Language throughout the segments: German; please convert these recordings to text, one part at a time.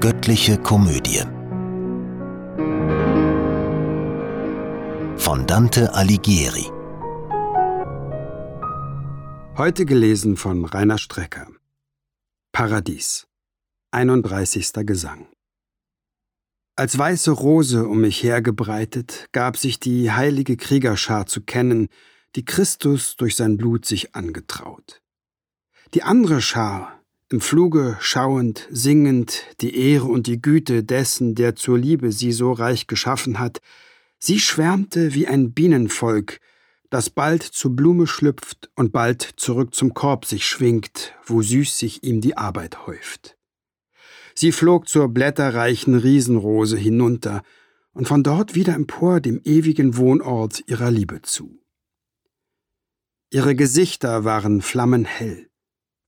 Göttliche Komödie von Dante Alighieri Heute gelesen von Rainer Strecker Paradies 31. Gesang Als weiße Rose um mich hergebreitet, gab sich die heilige Kriegerschar zu kennen, die Christus durch sein Blut sich angetraut. Die andere Schar, im Fluge schauend, singend die Ehre und die Güte dessen, der zur Liebe sie so reich geschaffen hat, sie schwärmte wie ein Bienenvolk, das bald zur Blume schlüpft und bald zurück zum Korb sich schwingt, wo süß sich ihm die Arbeit häuft. Sie flog zur blätterreichen Riesenrose hinunter und von dort wieder empor dem ewigen Wohnort ihrer Liebe zu. Ihre Gesichter waren flammenhell,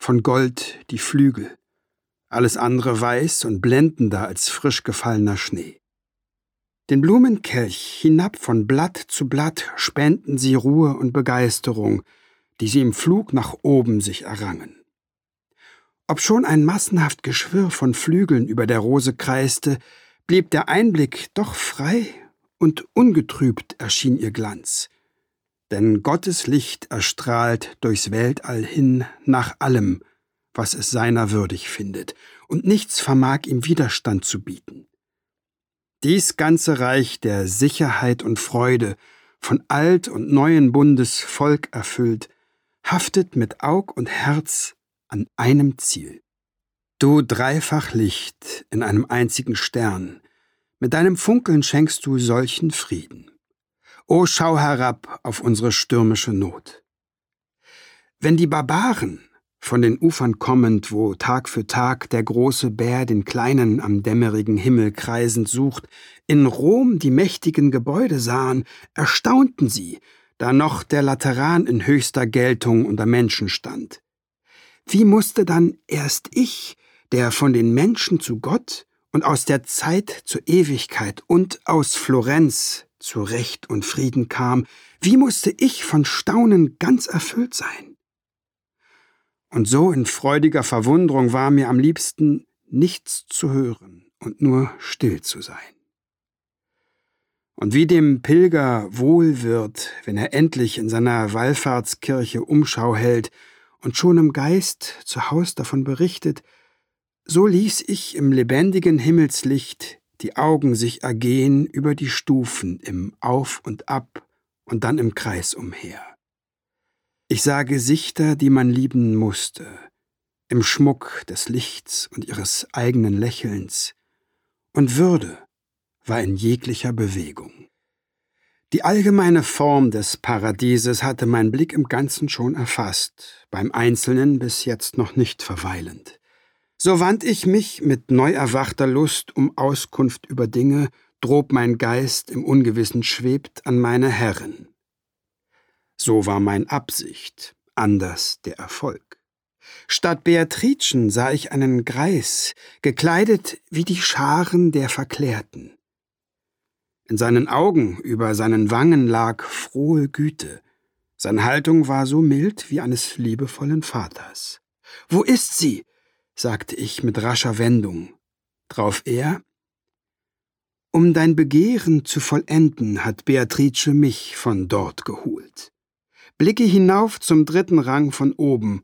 von Gold die Flügel, alles andere weiß und blendender als frisch gefallener Schnee. Den Blumenkelch hinab von Blatt zu Blatt spenden sie Ruhe und Begeisterung, die sie im Flug nach oben sich errangen. Obschon ein massenhaft Geschwirr von Flügeln über der Rose kreiste, blieb der Einblick doch frei und ungetrübt erschien ihr Glanz, denn Gottes Licht erstrahlt durchs Weltall hin nach allem, was es seiner würdig findet, und nichts vermag ihm Widerstand zu bieten. Dies ganze Reich der Sicherheit und Freude, von alt und neuen Bundes Volk erfüllt, haftet mit Aug und Herz an einem Ziel. Du dreifach Licht in einem einzigen Stern, mit deinem Funkeln schenkst du solchen Frieden. O schau herab auf unsere stürmische Not. Wenn die Barbaren, von den Ufern kommend, wo Tag für Tag der große Bär den Kleinen am dämmerigen Himmel kreisend sucht, in Rom die mächtigen Gebäude sahen, erstaunten sie, da noch der Lateran in höchster Geltung unter Menschen stand. Wie musste dann erst ich, der von den Menschen zu Gott und aus der Zeit zur Ewigkeit und aus Florenz zu Recht und Frieden kam, wie musste ich von Staunen ganz erfüllt sein? Und so in freudiger Verwunderung war mir am liebsten nichts zu hören und nur still zu sein. Und wie dem Pilger wohl wird, wenn er endlich in seiner Wallfahrtskirche Umschau hält und schon im Geist zu Haus davon berichtet, so ließ ich im lebendigen Himmelslicht die Augen sich ergehen über die Stufen im Auf und Ab und dann im Kreis umher. Ich sah Gesichter, die man lieben musste, im Schmuck des Lichts und ihres eigenen Lächelns, und Würde war in jeglicher Bewegung. Die allgemeine Form des Paradieses hatte mein Blick im Ganzen schon erfasst, beim Einzelnen bis jetzt noch nicht verweilend. So wand ich mich mit neu erwachter Lust um Auskunft über Dinge, drob mein Geist im Ungewissen schwebt an meine Herren. So war mein Absicht, anders der Erfolg. Statt Beatricen sah ich einen Greis, gekleidet wie die Scharen der Verklärten. In seinen Augen über seinen Wangen lag frohe Güte, seine Haltung war so mild wie eines liebevollen Vaters. Wo ist sie? Sagte ich mit rascher Wendung. Drauf er Um dein Begehren zu vollenden, hat Beatrice mich von dort geholt. Blicke hinauf zum dritten Rang von oben,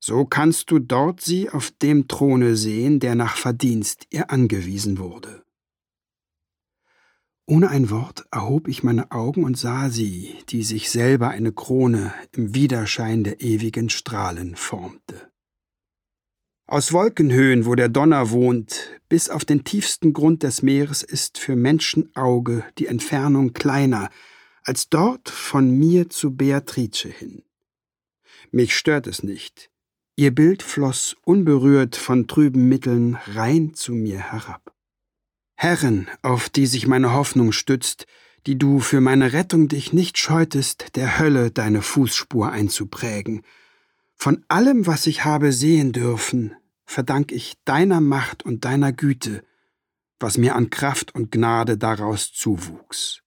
so kannst du dort sie auf dem Throne sehen, der nach Verdienst ihr angewiesen wurde. Ohne ein Wort erhob ich meine Augen und sah sie, die sich selber eine Krone im Widerschein der ewigen Strahlen formte. Aus Wolkenhöhen, wo der Donner wohnt, bis auf den tiefsten Grund des Meeres ist für Menschenauge die Entfernung kleiner als dort von mir zu Beatrice hin. Mich stört es nicht. Ihr Bild floss unberührt von trüben Mitteln rein zu mir herab. Herren, auf die sich meine Hoffnung stützt, die du für meine Rettung dich nicht scheutest, der Hölle deine Fußspur einzuprägen, von allem, was ich habe sehen dürfen, verdank ich deiner Macht und deiner Güte, was mir an Kraft und Gnade daraus zuwuchs.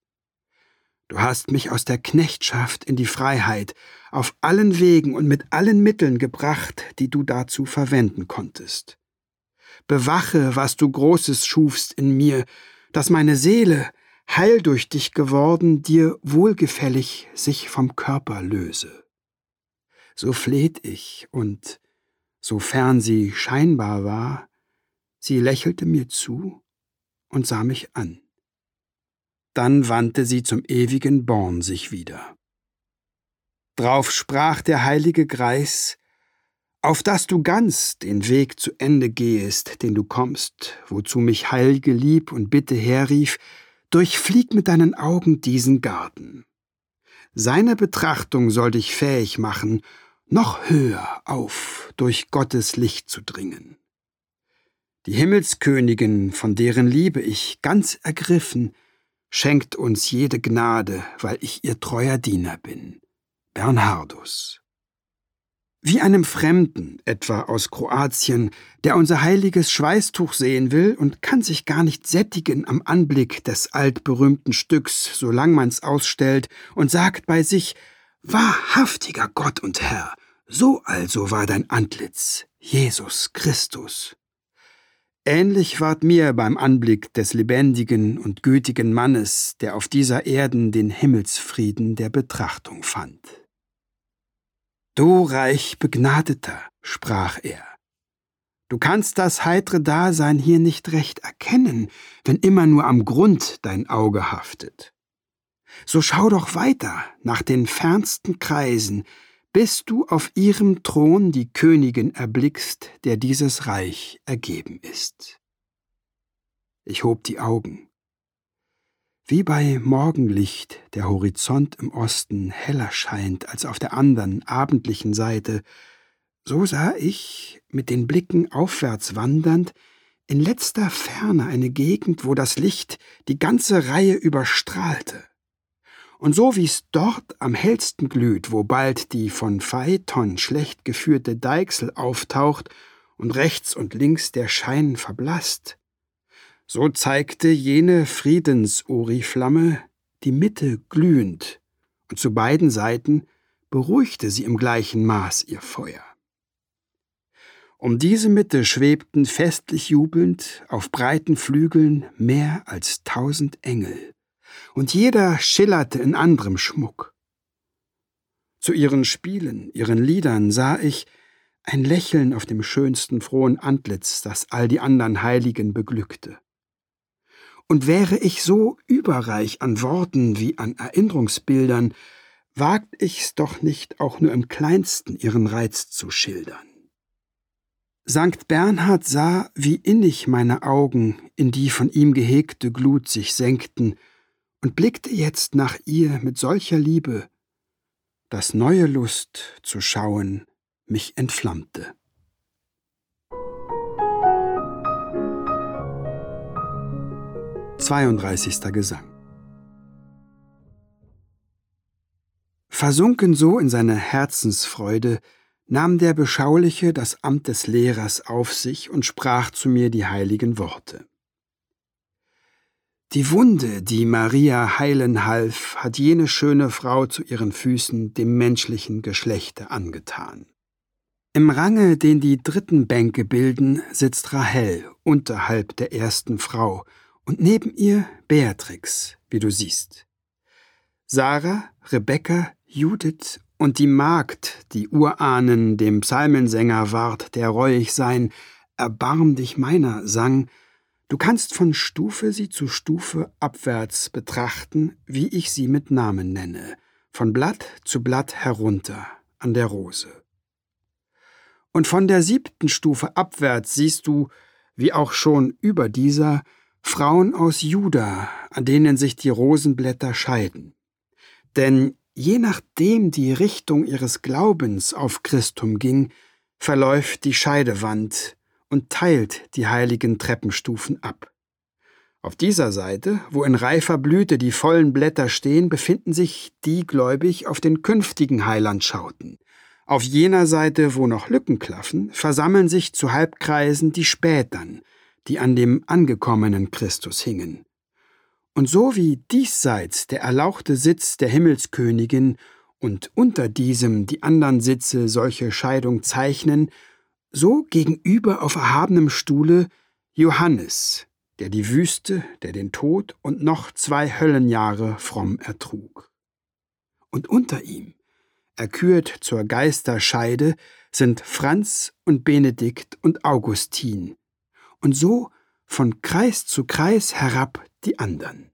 Du hast mich aus der Knechtschaft in die Freiheit auf allen Wegen und mit allen Mitteln gebracht, die du dazu verwenden konntest. bewache, was du Großes schufst in mir, dass meine Seele, heil durch dich geworden, dir wohlgefällig sich vom Körper löse. So fleht ich, und, sofern sie scheinbar war, sie lächelte mir zu und sah mich an. Dann wandte sie zum ewigen Born sich wieder. Drauf sprach der heilige Greis, auf dass du ganz den Weg zu Ende gehest, den du kommst, wozu mich heilge Lieb und Bitte herrief, durchflieg mit deinen Augen diesen Garten. Seine Betrachtung soll dich fähig machen, noch höher auf durch Gottes Licht zu dringen. Die Himmelskönigin, von deren Liebe ich ganz ergriffen, schenkt uns jede Gnade, weil ich ihr treuer Diener bin. Bernhardus. Wie einem Fremden, etwa aus Kroatien, der unser heiliges Schweißtuch sehen will und kann sich gar nicht sättigen am Anblick des altberühmten Stücks, solang man's ausstellt, und sagt bei sich, wahrhaftiger Gott und Herr, so also war dein Antlitz, Jesus Christus. Ähnlich ward mir beim Anblick des lebendigen und gütigen Mannes, der auf dieser Erden den Himmelsfrieden der Betrachtung fand. Du reich Begnadeter, sprach er. Du kannst das heitre Dasein hier nicht recht erkennen, wenn immer nur am Grund dein Auge haftet. So schau doch weiter nach den fernsten Kreisen, bis du auf ihrem Thron die Königin erblickst, der dieses Reich ergeben ist. Ich hob die Augen. Wie bei Morgenlicht der Horizont im Osten heller scheint als auf der anderen abendlichen Seite, so sah ich, mit den Blicken aufwärts wandernd, in letzter Ferne eine Gegend, wo das Licht die ganze Reihe überstrahlte. Und so wie's dort am hellsten glüht, wo bald die von Phaeton schlecht geführte Deichsel auftaucht und rechts und links der Schein verblasst, so zeigte jene Friedensoriflamme die Mitte glühend, und zu beiden Seiten beruhigte sie im gleichen Maß ihr Feuer. Um diese Mitte schwebten festlich jubelnd auf breiten Flügeln mehr als tausend Engel, und jeder schillerte in anderem Schmuck. Zu ihren Spielen, ihren Liedern sah ich ein Lächeln auf dem schönsten frohen Antlitz, das all die anderen Heiligen beglückte. Und wäre ich so überreich an Worten wie an Erinnerungsbildern, wagt ich's doch nicht auch nur im kleinsten ihren Reiz zu schildern. Sankt Bernhard sah, wie innig meine Augen in die von ihm gehegte Glut sich senkten und blickte jetzt nach ihr mit solcher Liebe, dass neue Lust zu schauen mich entflammte. 32. Gesang Versunken so in seine Herzensfreude, nahm der Beschauliche das Amt des Lehrers auf sich und sprach zu mir die heiligen Worte. Die Wunde, die Maria heilen half, hat jene schöne Frau zu ihren Füßen dem menschlichen Geschlechte angetan. Im Range, den die dritten Bänke bilden, sitzt Rahel unterhalb der ersten Frau, und neben ihr Beatrix, wie du siehst. Sarah, Rebekka, Judith und die Magd, die Urahnen dem Psalmensänger ward, der reuig sein, erbarm dich meiner, sang, du kannst von Stufe sie zu Stufe abwärts betrachten, wie ich sie mit Namen nenne, von Blatt zu Blatt herunter an der Rose. Und von der siebten Stufe abwärts siehst du, wie auch schon über dieser, Frauen aus Juda, an denen sich die Rosenblätter scheiden. Denn je nachdem die Richtung ihres Glaubens auf Christum ging, verläuft die Scheidewand und teilt die heiligen Treppenstufen ab. Auf dieser Seite, wo in reifer Blüte die vollen Blätter stehen, befinden sich die gläubig auf den künftigen Heiland schauten. Auf jener Seite, wo noch Lücken klaffen, versammeln sich zu Halbkreisen die Spätern, die an dem angekommenen Christus hingen. Und so wie diesseits der erlauchte Sitz der Himmelskönigin und unter diesem die andern Sitze solche Scheidung zeichnen, so gegenüber auf erhabenem Stuhle Johannes, der die Wüste, der den Tod und noch zwei Höllenjahre fromm ertrug. Und unter ihm, erkürt zur Geisterscheide, sind Franz und Benedikt und Augustin, und so von Kreis zu Kreis herab die andern.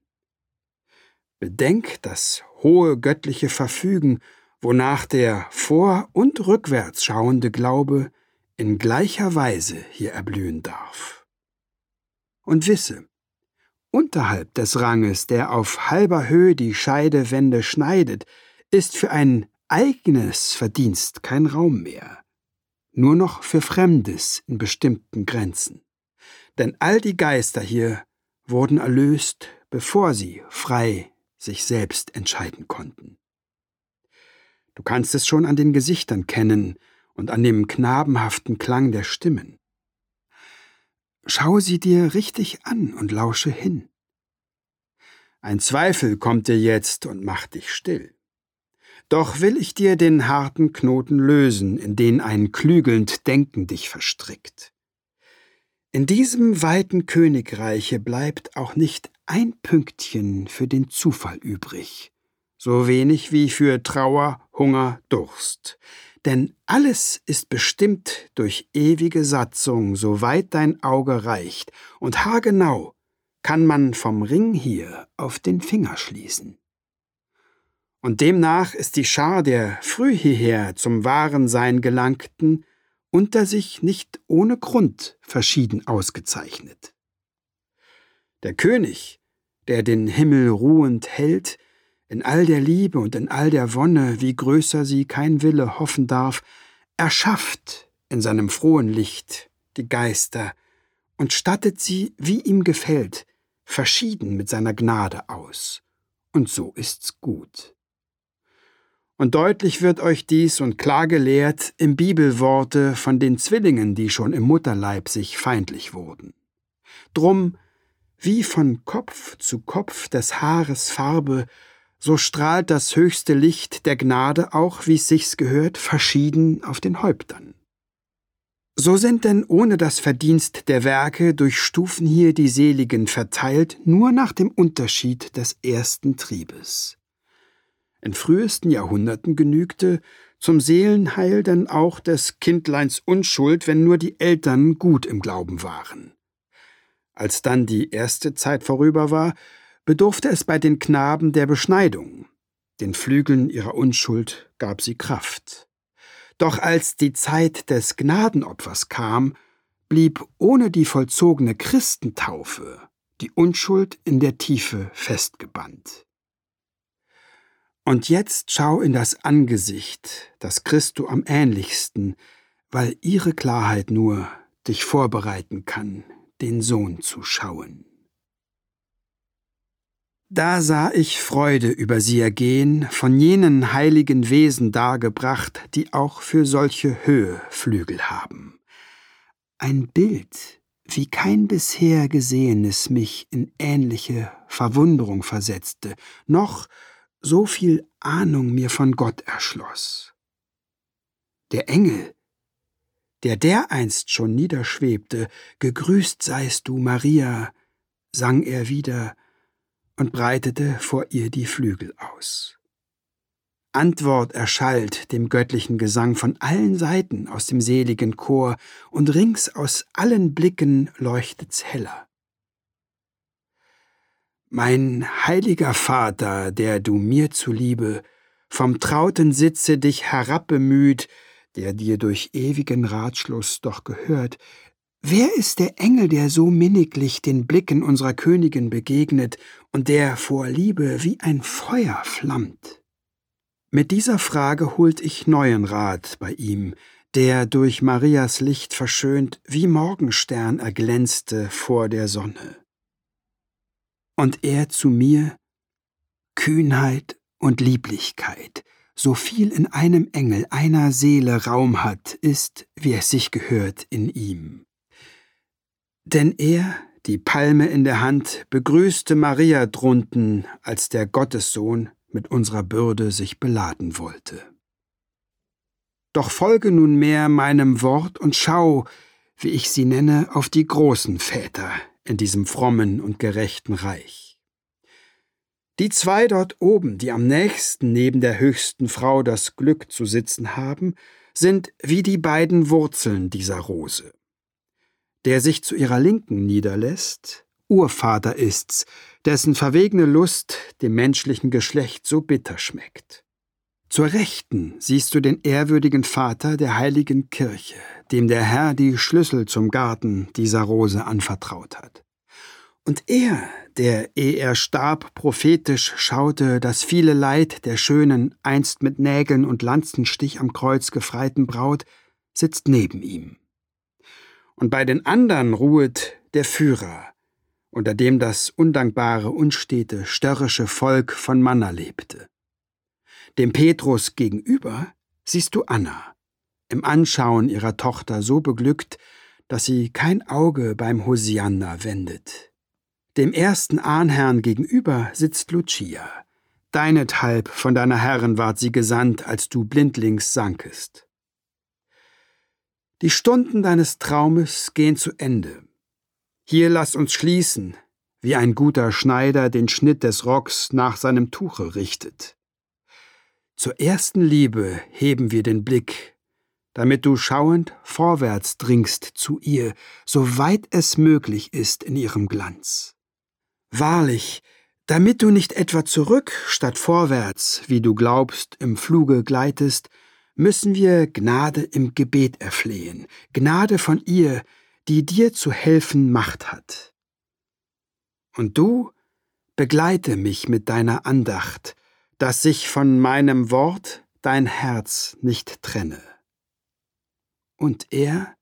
Bedenk das hohe göttliche Verfügen, wonach der vor- und rückwärts schauende Glaube in gleicher Weise hier erblühen darf. Und wisse, unterhalb des Ranges, der auf halber Höhe die Scheidewände schneidet, ist für ein eigenes Verdienst kein Raum mehr, nur noch für Fremdes in bestimmten Grenzen. Denn all die Geister hier wurden erlöst, bevor sie frei sich selbst entscheiden konnten. Du kannst es schon an den Gesichtern kennen und an dem knabenhaften Klang der Stimmen. Schau sie dir richtig an und lausche hin. Ein Zweifel kommt dir jetzt und macht dich still. Doch will ich dir den harten Knoten lösen, in den ein klügelnd Denken dich verstrickt. In diesem weiten Königreiche bleibt auch nicht ein Pünktchen für den Zufall übrig, so wenig wie für Trauer, Hunger, Durst. Denn alles ist bestimmt durch ewige Satzung, soweit dein Auge reicht, und haargenau kann man vom Ring hier auf den Finger schließen. Und demnach ist die Schar der früh hierher zum wahren Sein gelangten unter sich nicht ohne Grund verschieden ausgezeichnet. Der König, der den Himmel ruhend hält, in all der Liebe und in all der Wonne, wie größer sie kein Wille hoffen darf, erschafft in seinem frohen Licht die Geister und stattet sie, wie ihm gefällt, verschieden mit seiner Gnade aus. Und so ist's gut. Und deutlich wird euch dies und klar gelehrt im Bibelworte von den Zwillingen, die schon im Mutterleib sich feindlich wurden. Drum, wie von Kopf zu Kopf des Haares Farbe, so strahlt das höchste Licht der Gnade auch, wie's sich's gehört, verschieden auf den Häuptern. So sind denn ohne das Verdienst der Werke durch Stufen hier die Seligen verteilt, nur nach dem Unterschied des ersten Triebes. In frühesten Jahrhunderten genügte zum Seelenheil denn auch des Kindleins Unschuld, wenn nur die Eltern gut im Glauben waren. Als dann die erste Zeit vorüber war, bedurfte es bei den Knaben der Beschneidung. Den Flügeln ihrer Unschuld gab sie Kraft. Doch als die Zeit des Gnadenopfers kam, blieb ohne die vollzogene Christentaufe die Unschuld in der Tiefe festgebannt. Und jetzt schau in das Angesicht, das Christo am ähnlichsten, weil ihre Klarheit nur dich vorbereiten kann, den Sohn zu schauen. Da sah ich Freude über sie ergehen, von jenen heiligen Wesen dargebracht, die auch für solche Höhe Flügel haben. Ein Bild, wie kein bisher gesehenes mich in ähnliche Verwunderung versetzte, noch so viel Ahnung mir von Gott erschloss. Der Engel, der dereinst schon niederschwebte, gegrüßt seist du, Maria, sang er wieder und breitete vor ihr die Flügel aus. Antwort erschallt dem göttlichen Gesang von allen Seiten aus dem seligen Chor, und rings aus allen Blicken leuchtet's heller. Mein heiliger Vater, der du mir zuliebe vom trauten Sitze dich herabbemüht, der dir durch ewigen Ratschluss doch gehört, wer ist der Engel, der so minniglich den Blicken unserer Königin begegnet und der vor Liebe wie ein Feuer flammt? Mit dieser Frage holt ich neuen Rat bei ihm, der durch Marias Licht verschönt wie Morgenstern erglänzte vor der Sonne und er zu mir Kühnheit und Lieblichkeit, so viel in einem Engel einer Seele Raum hat, ist, wie es sich gehört, in ihm. Denn er, die Palme in der Hand, begrüßte Maria drunten, als der Gottessohn mit unserer Bürde sich beladen wollte. Doch folge nunmehr meinem Wort und schau, wie ich sie nenne, auf die großen Väter in diesem frommen und gerechten Reich. Die zwei dort oben, die am nächsten neben der höchsten Frau das Glück zu sitzen haben, sind wie die beiden Wurzeln dieser Rose. Der sich zu ihrer Linken niederlässt, Urvater ist's, dessen verwegene Lust dem menschlichen Geschlecht so bitter schmeckt. Zur Rechten siehst du den ehrwürdigen Vater der heiligen Kirche, dem der Herr die Schlüssel zum Garten dieser Rose anvertraut hat. Und er, der, ehe er starb, prophetisch schaute, das viele Leid der schönen, einst mit Nägeln und Lanzenstich am Kreuz gefreiten Braut, sitzt neben ihm. Und bei den andern ruhet der Führer, unter dem das undankbare, unstete, störrische Volk von Manna lebte. Dem Petrus gegenüber siehst du Anna, im Anschauen ihrer Tochter so beglückt, dass sie kein Auge beim Hosianna wendet. Dem ersten Ahnherrn gegenüber sitzt Lucia. Deinethalb von deiner Herren ward sie gesandt, als du blindlings sankest. Die Stunden deines Traumes gehen zu Ende. Hier lass uns schließen, wie ein guter Schneider den Schnitt des Rocks nach seinem Tuche richtet. Zur ersten Liebe heben wir den Blick, damit du schauend vorwärts dringst zu ihr, so weit es möglich ist in ihrem Glanz. Wahrlich, damit du nicht etwa zurück statt vorwärts, wie du glaubst, im Fluge gleitest, müssen wir Gnade im Gebet erflehen, Gnade von ihr, die dir zu helfen Macht hat. Und du begleite mich mit deiner Andacht, dass sich von meinem Wort dein Herz nicht trenne. Und er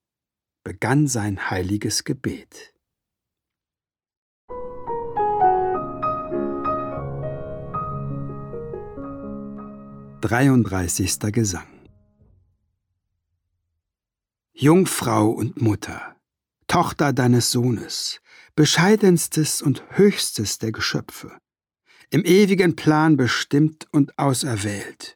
begann sein heiliges Gebet. Dreiunddreißigster Gesang Jungfrau und Mutter, Tochter deines Sohnes, bescheidenstes und höchstes der Geschöpfe, im ewigen Plan bestimmt und auserwählt.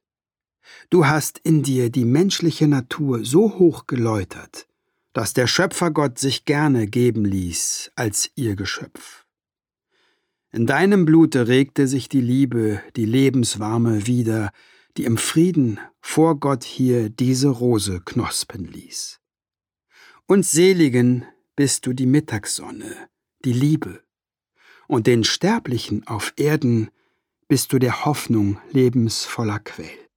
Du hast in dir die menschliche Natur so hoch geläutert, dass der Schöpfergott sich gerne geben ließ als ihr Geschöpf. In deinem Blute regte sich die Liebe, die Lebenswarme wieder, die im Frieden vor Gott hier diese Rose knospen ließ. Uns Seligen bist du die Mittagssonne, die Liebe, und den Sterblichen auf Erden bist du der Hoffnung lebensvoller Quell.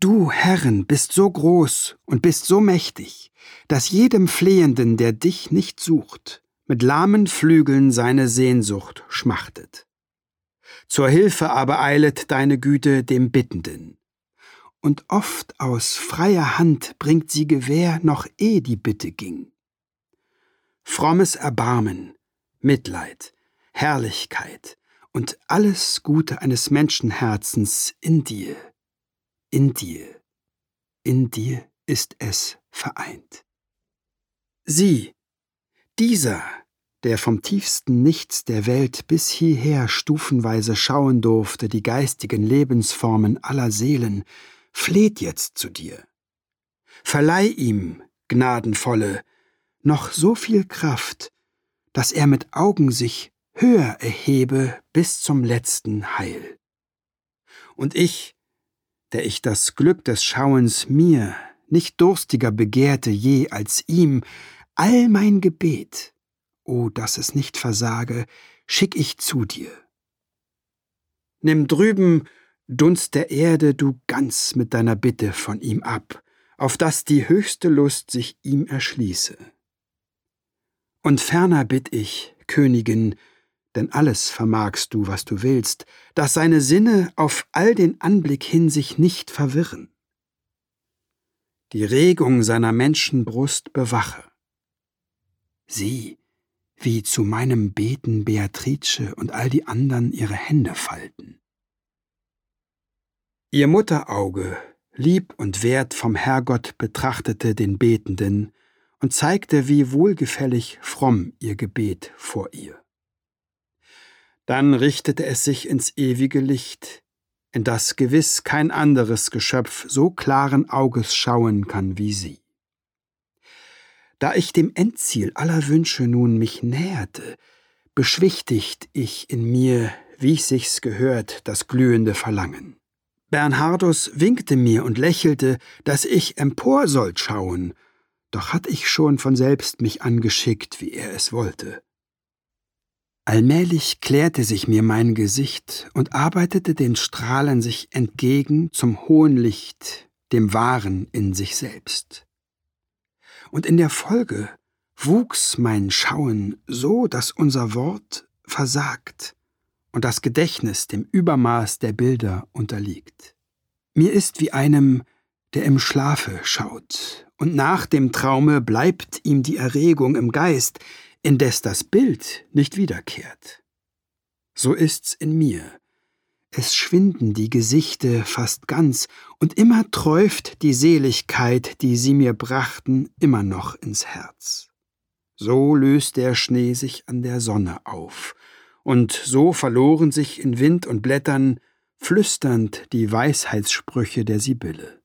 Du, Herren, bist so groß und bist so mächtig, dass jedem Flehenden, der dich nicht sucht, mit lahmen Flügeln seine Sehnsucht schmachtet. Zur Hilfe aber eilet deine Güte dem Bittenden, und oft aus freier Hand bringt sie Gewähr, noch eh die Bitte ging. Frommes Erbarmen, Mitleid, Herrlichkeit und alles Gute eines Menschenherzens in dir, in dir, in dir ist es vereint. Sieh, dieser, der vom tiefsten Nichts der Welt bis hierher stufenweise schauen durfte die geistigen Lebensformen aller Seelen, fleht jetzt zu dir. Verleih ihm, Gnadenvolle, noch so viel Kraft, dass er mit Augen sich höher erhebe bis zum letzten Heil. Und ich, der ich das Glück des Schauens mir nicht durstiger begehrte je als ihm, all mein Gebet, o oh, dass es nicht versage, schick ich zu dir. Nimm drüben Dunst der Erde du ganz mit deiner Bitte von ihm ab, auf dass die höchste Lust sich ihm erschließe. Und ferner bitt ich, Königin, denn alles vermagst du, was du willst, dass seine Sinne auf all den Anblick hin sich nicht verwirren. Die Regung seiner Menschenbrust bewache. Sieh, wie zu meinem Beten Beatrice und all die andern ihre Hände falten. Ihr Mutterauge, lieb und wert vom Herrgott, betrachtete den Betenden und zeigte, wie wohlgefällig fromm ihr Gebet vor ihr. Dann richtete es sich ins ewige Licht, in das gewiss kein anderes Geschöpf so klaren Auges schauen kann wie sie. Da ich dem Endziel aller Wünsche nun mich näherte, beschwichtigt ich in mir, wie sich's gehört, das glühende Verlangen. Bernhardus winkte mir und lächelte, dass ich empor sollt schauen, doch hatt ich schon von selbst mich angeschickt, wie er es wollte. Allmählich klärte sich mir mein Gesicht und arbeitete den Strahlen sich entgegen zum hohen Licht, dem Wahren in sich selbst. Und in der Folge wuchs mein Schauen so, dass unser Wort versagt und das Gedächtnis dem Übermaß der Bilder unterliegt. Mir ist wie einem, der im Schlafe schaut, und nach dem Traume bleibt ihm die Erregung im Geist, indes das Bild nicht wiederkehrt. So ist's in mir. Es schwinden die Gesichte fast ganz, und immer träuft die Seligkeit, die sie mir brachten, immer noch ins Herz. So löst der Schnee sich an der Sonne auf, und so verloren sich in Wind und Blättern flüsternd die Weisheitssprüche der Sibylle.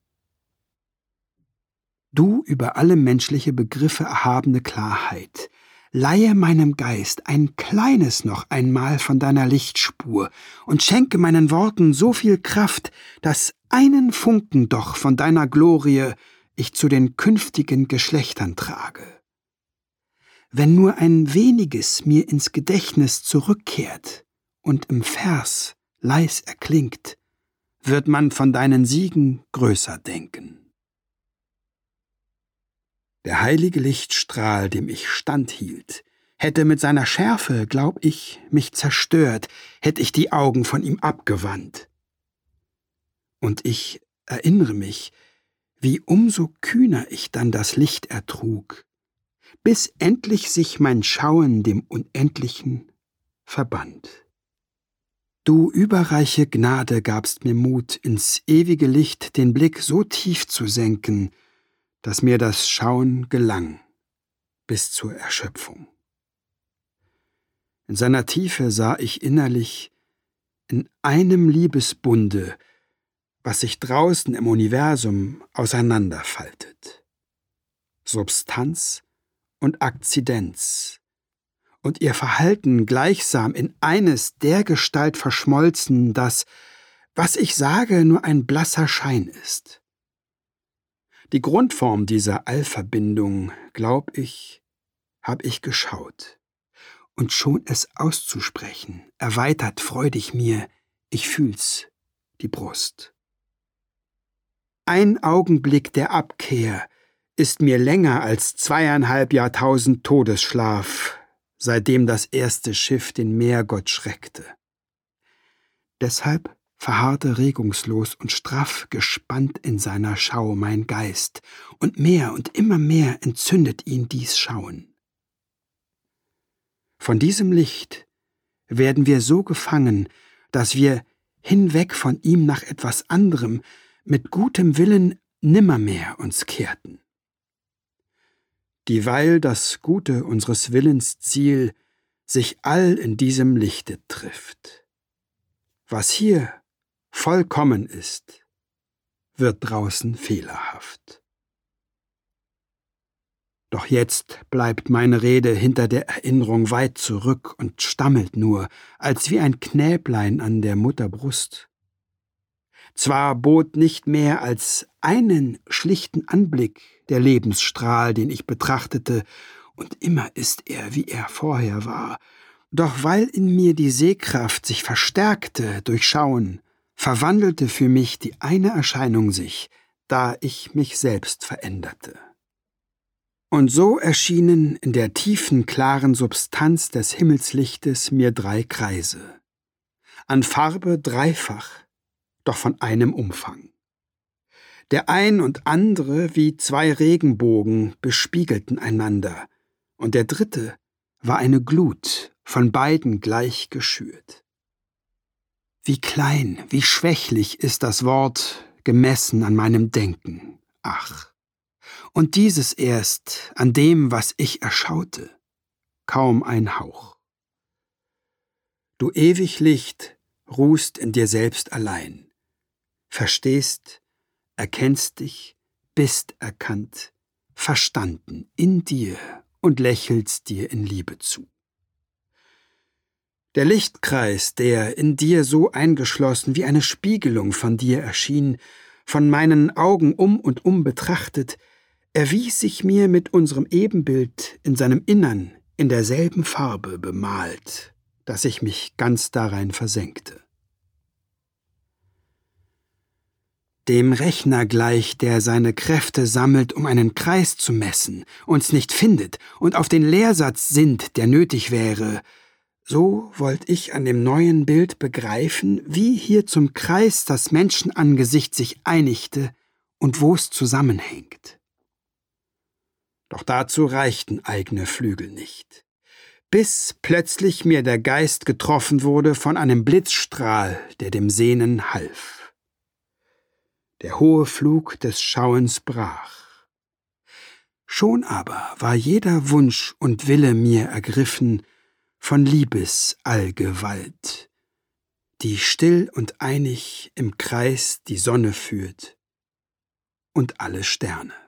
Du über alle menschliche Begriffe erhabene Klarheit, leihe meinem Geist ein kleines noch einmal von deiner Lichtspur und schenke meinen Worten so viel Kraft, dass einen Funken doch von deiner Glorie ich zu den künftigen Geschlechtern trage. Wenn nur ein weniges mir ins Gedächtnis zurückkehrt und im Vers leis erklingt, wird man von deinen Siegen größer denken. Der heilige Lichtstrahl, dem ich standhielt, hätte mit seiner Schärfe, glaub ich, mich zerstört, hätte ich die Augen von ihm abgewandt. Und ich erinnere mich, wie umso kühner ich dann das Licht ertrug, bis endlich sich mein Schauen dem Unendlichen verband. Du überreiche Gnade gabst mir Mut, ins ewige Licht den Blick so tief zu senken, dass mir das Schauen gelang bis zur Erschöpfung. In seiner Tiefe sah ich innerlich in einem Liebesbunde, was sich draußen im Universum auseinanderfaltet. Substanz und Akzidenz und ihr Verhalten gleichsam in eines der Gestalt verschmolzen, dass, was ich sage, nur ein blasser Schein ist. Die Grundform dieser Allverbindung, glaub ich, hab ich geschaut. Und schon es auszusprechen, erweitert freudig mir, ich fühl's, die Brust. Ein Augenblick der Abkehr ist mir länger als zweieinhalb Jahrtausend Todesschlaf, seitdem das erste Schiff den Meergott schreckte. Deshalb verharrte regungslos und straff gespannt in seiner Schau mein Geist, und mehr und immer mehr entzündet ihn dies Schauen. Von diesem Licht werden wir so gefangen, dass wir hinweg von ihm nach etwas anderem mit gutem Willen nimmermehr uns kehrten. Dieweil das Gute unseres Willens Ziel sich all in diesem Lichte trifft. Was hier vollkommen ist, wird draußen fehlerhaft. Doch jetzt bleibt meine Rede hinter der Erinnerung weit zurück und stammelt nur, als wie ein Knäblein an der Mutter Brust. Zwar bot nicht mehr als einen schlichten Anblick der Lebensstrahl, den ich betrachtete, und immer ist er, wie er vorher war, doch weil in mir die Sehkraft sich verstärkte durch Schauen, verwandelte für mich die eine Erscheinung sich, da ich mich selbst veränderte. Und so erschienen in der tiefen, klaren Substanz des Himmelslichtes mir drei Kreise, an Farbe dreifach, doch von einem Umfang. Der ein und andere wie zwei Regenbogen bespiegelten einander, und der dritte war eine Glut, von beiden gleich geschürt. Wie klein, wie schwächlich ist das Wort gemessen an meinem Denken, ach. Und dieses erst an dem, was ich erschaute, kaum ein Hauch. Du ewig Licht ruhst in dir selbst allein, verstehst, erkennst dich, bist erkannt, verstanden in dir und lächelst dir in Liebe zu. Der Lichtkreis, der in dir so eingeschlossen wie eine Spiegelung von dir erschien, von meinen Augen um und um betrachtet, erwies sich mir mit unserem Ebenbild in seinem Innern in derselben Farbe bemalt, dass ich mich ganz darein versenkte. Dem Rechner gleich, der seine Kräfte sammelt, um einen Kreis zu messen, uns nicht findet und auf den Lehrsatz sinnt, der nötig wäre, so wollt ich an dem neuen Bild begreifen, wie hier zum Kreis das Menschenangesicht sich einigte und wo es zusammenhängt. Doch dazu reichten eigene Flügel nicht. Bis plötzlich mir der Geist getroffen wurde von einem Blitzstrahl, der dem Sehnen half. Der hohe Flug des Schauens brach. Schon aber war jeder Wunsch und Wille mir ergriffen, von Liebes Allgewalt, die still und einig im Kreis die Sonne führt und alle Sterne.